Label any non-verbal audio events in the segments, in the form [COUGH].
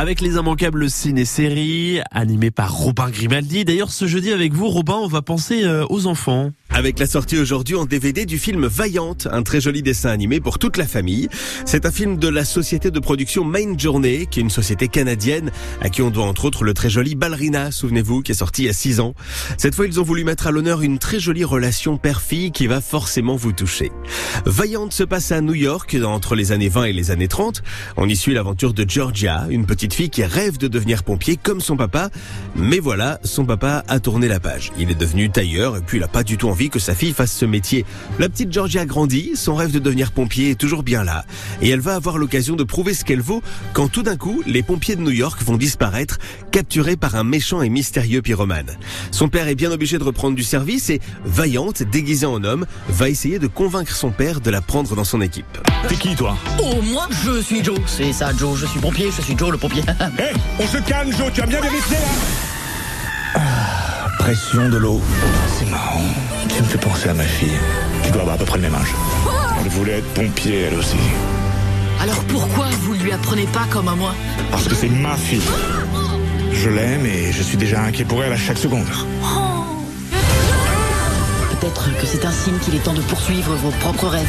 Avec les immanquables ciné-séries, animées par Robin Grimaldi. D'ailleurs, ce jeudi avec vous, Robin, on va penser euh, aux enfants. Avec la sortie aujourd'hui en DVD du film Vaillante, un très joli dessin animé pour toute la famille. C'est un film de la société de production Main Journey, qui est une société canadienne à qui on doit entre autres le très joli Ballerina, souvenez-vous, qui est sorti il y a 6 ans. Cette fois, ils ont voulu mettre à l'honneur une très jolie relation père-fille qui va forcément vous toucher. Vaillante se passe à New York entre les années 20 et les années 30. On y suit l'aventure de Georgia, une petite fille qui rêve de devenir pompier comme son papa. Mais voilà, son papa a tourné la page. Il est devenu tailleur et puis il a pas du tout envie que sa fille fasse ce métier. La petite Georgia grandit, son rêve de devenir pompier est toujours bien là. Et elle va avoir l'occasion de prouver ce qu'elle vaut quand tout d'un coup, les pompiers de New York vont disparaître, capturés par un méchant et mystérieux pyromane. Son père est bien obligé de reprendre du service et, vaillante, déguisée en homme, va essayer de convaincre son père de la prendre dans son équipe. T'es qui toi? Oh, moi, je suis Joe. C'est ça, Joe. Je suis pompier. Je suis Joe, le pompier. [LAUGHS] Hé, on se calme Joe, tu as bien vérifié là? Pression de l'eau. C'est marrant. Tu me fais penser à ma fille. Tu dois avoir à peu près le même âge. Elle voulait être pompier, elle aussi. Alors pourquoi vous lui apprenez pas comme à moi? Parce que c'est ma fille. Je l'aime et je suis déjà inquiet pour elle à chaque seconde. Peut-être que c'est un signe qu'il est temps de poursuivre vos propres rêves.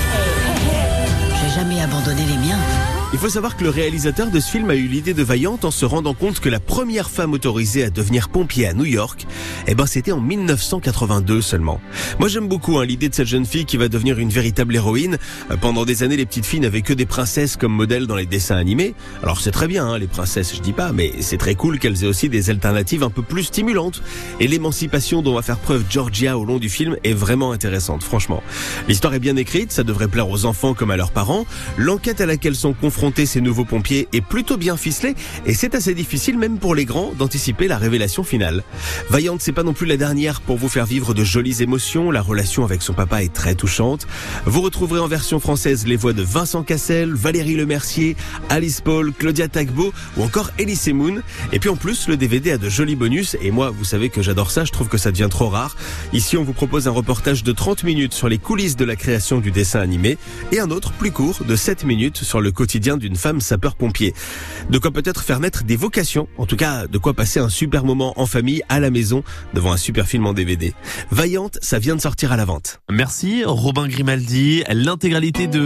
J'ai jamais abandonné les miens. Il faut savoir que le réalisateur de ce film a eu l'idée de Vaillante en se rendant compte que la première femme autorisée à devenir pompier à New York, eh ben c'était en 1982 seulement. Moi j'aime beaucoup hein, l'idée de cette jeune fille qui va devenir une véritable héroïne. Euh, Pendant des années, les petites filles n'avaient que des princesses comme modèle dans les dessins animés. Alors c'est très bien, hein, les princesses, je dis pas, mais c'est très cool qu'elles aient aussi des alternatives un peu plus stimulantes. Et l'émancipation dont va faire preuve Georgia au long du film est vraiment intéressante, franchement. L'histoire est bien écrite, ça devrait plaire aux enfants comme à leurs parents. L'enquête à laquelle sont confrontés ces nouveaux pompiers est plutôt bien ficelée et c'est assez difficile même pour les grands d'anticiper la révélation finale. Vaillante, c'est pas non plus la dernière pour vous faire vivre de jolies émotions. La relation avec son papa est très touchante. Vous retrouverez en version française les voix de Vincent Cassel, Valérie Lemercier, Alice Paul, Claudia Tagbo ou encore Elise Moon. Et puis en plus, le DVD a de jolis bonus et moi, vous savez que j'adore ça, je trouve que ça devient trop rare. Ici, on vous propose un reportage de 30 minutes sur les coulisses de la création du dessin animé et un autre plus court de 7 minutes sur le d'une femme sapeur-pompier. De quoi peut-être faire naître des vocations, en tout cas de quoi passer un super moment en famille à la maison devant un super film en DVD. Vaillante, ça vient de sortir à la vente. Merci, Robin Grimaldi. L'intégralité de